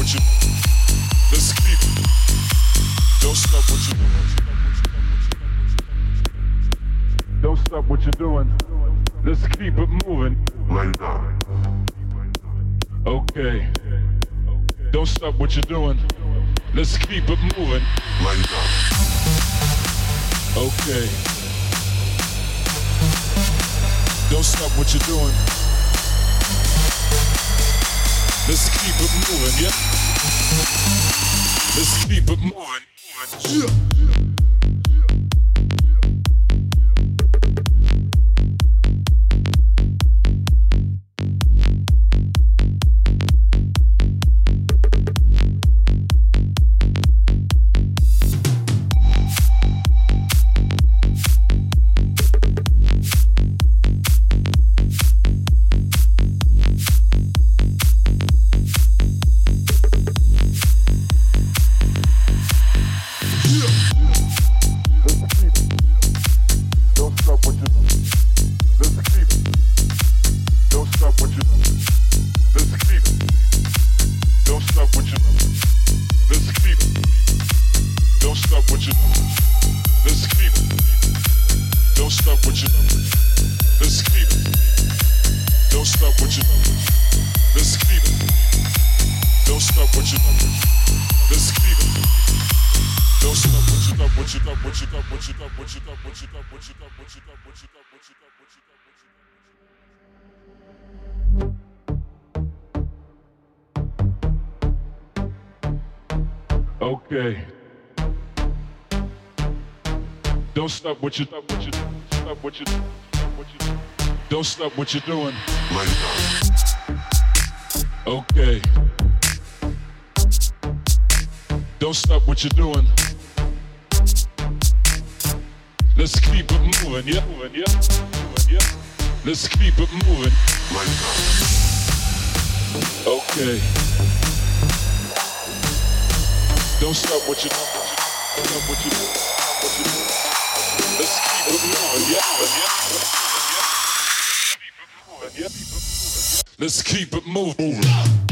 what you. Let's keep. Don't stop what you. Don't stop what you're doing. Let's keep it moving. Lay down. Okay. Don't stop what you're doing. Let's keep it moving. Lay down. Okay. Don't stop what you're doing. Let's keep it moving, yeah? Let's keep it moving. Yeah. Okay. Don't stop what you stop what you stop what you stop what you don't stop what you're doing. Okay. Don't stop what you're doing. Let's keep it moving, yeah, moving, yeah, moving, yeah. Let's keep it moving. Okay. Don't stop what you're doing. Stop what doing. What you. Let's keep it moving, yeah, yeah, yeah. Let's keep it moving.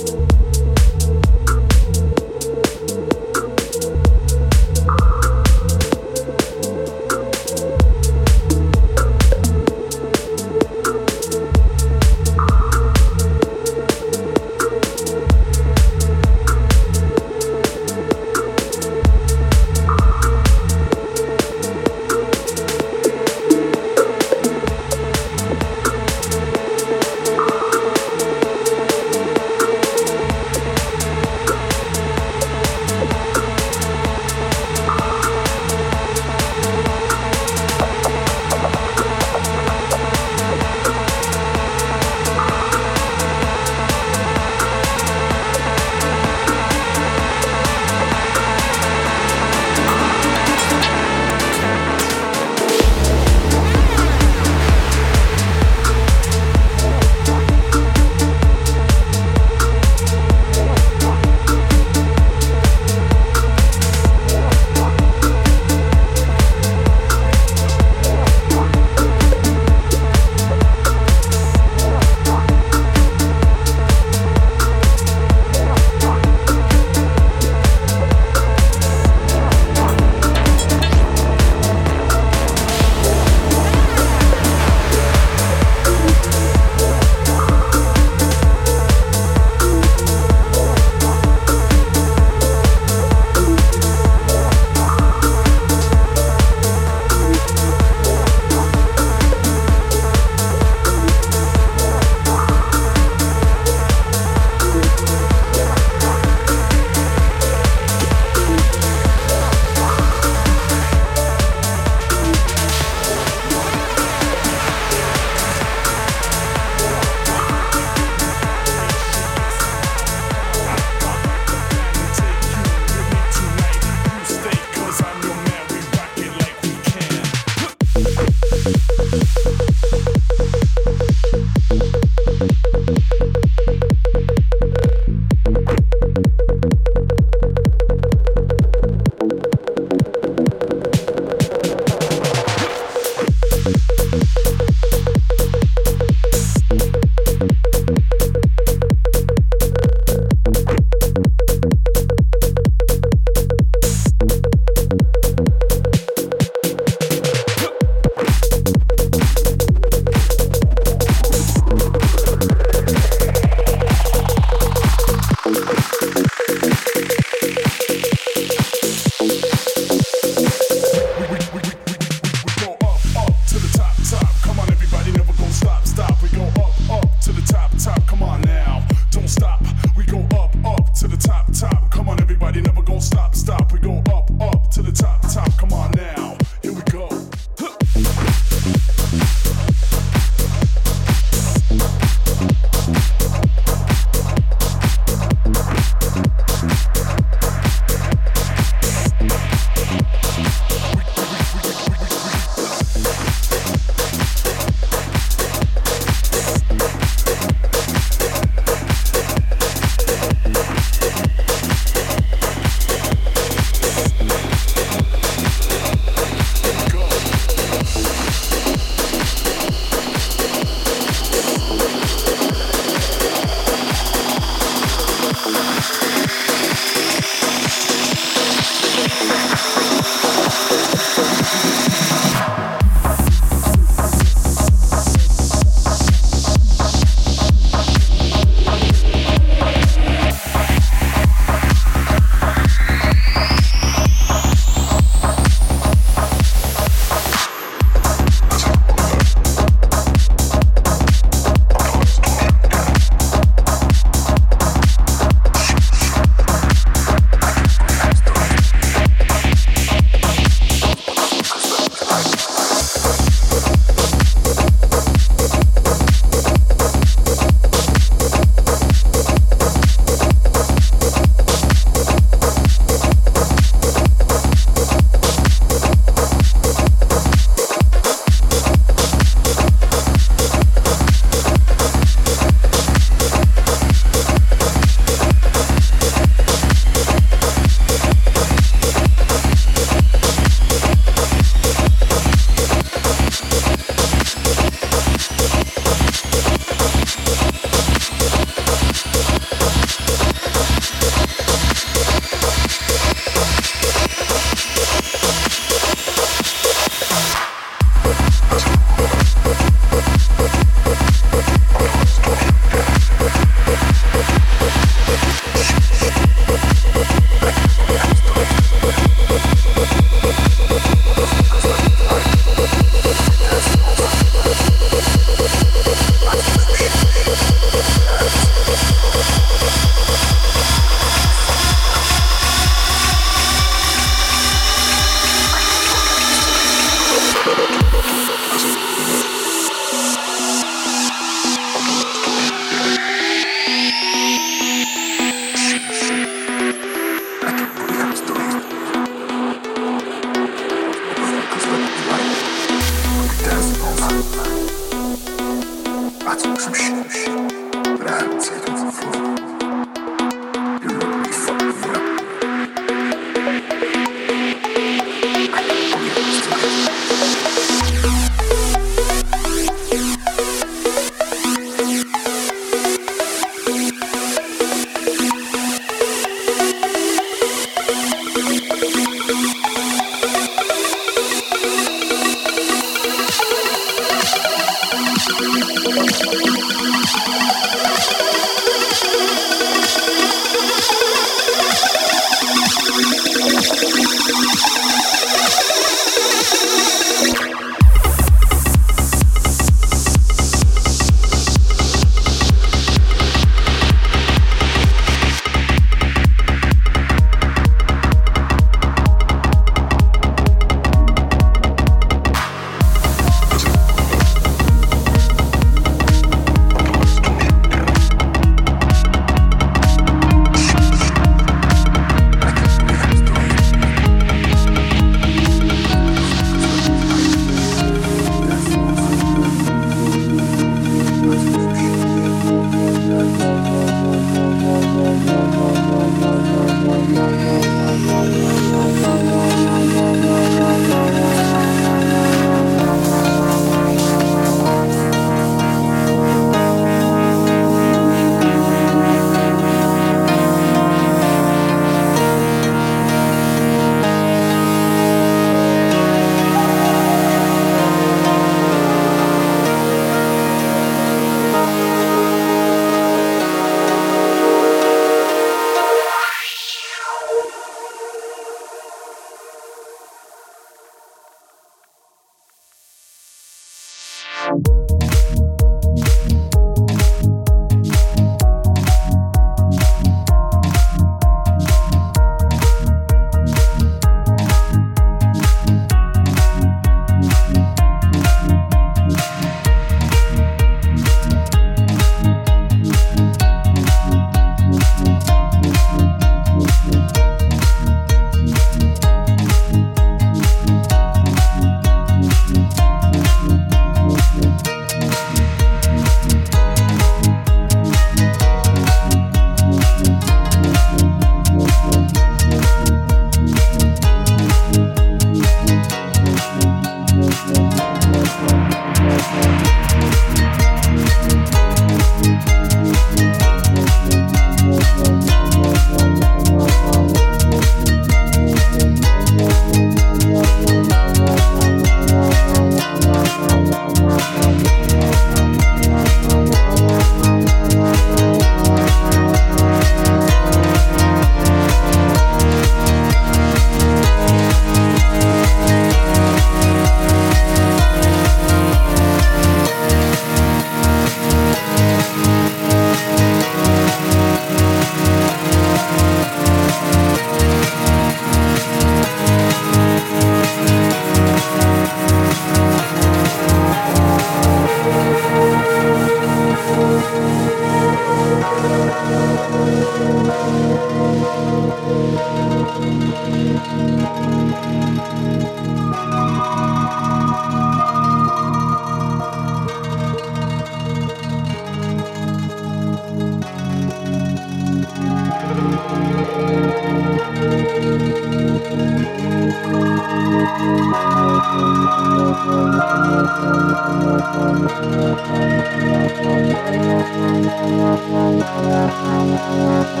Bye.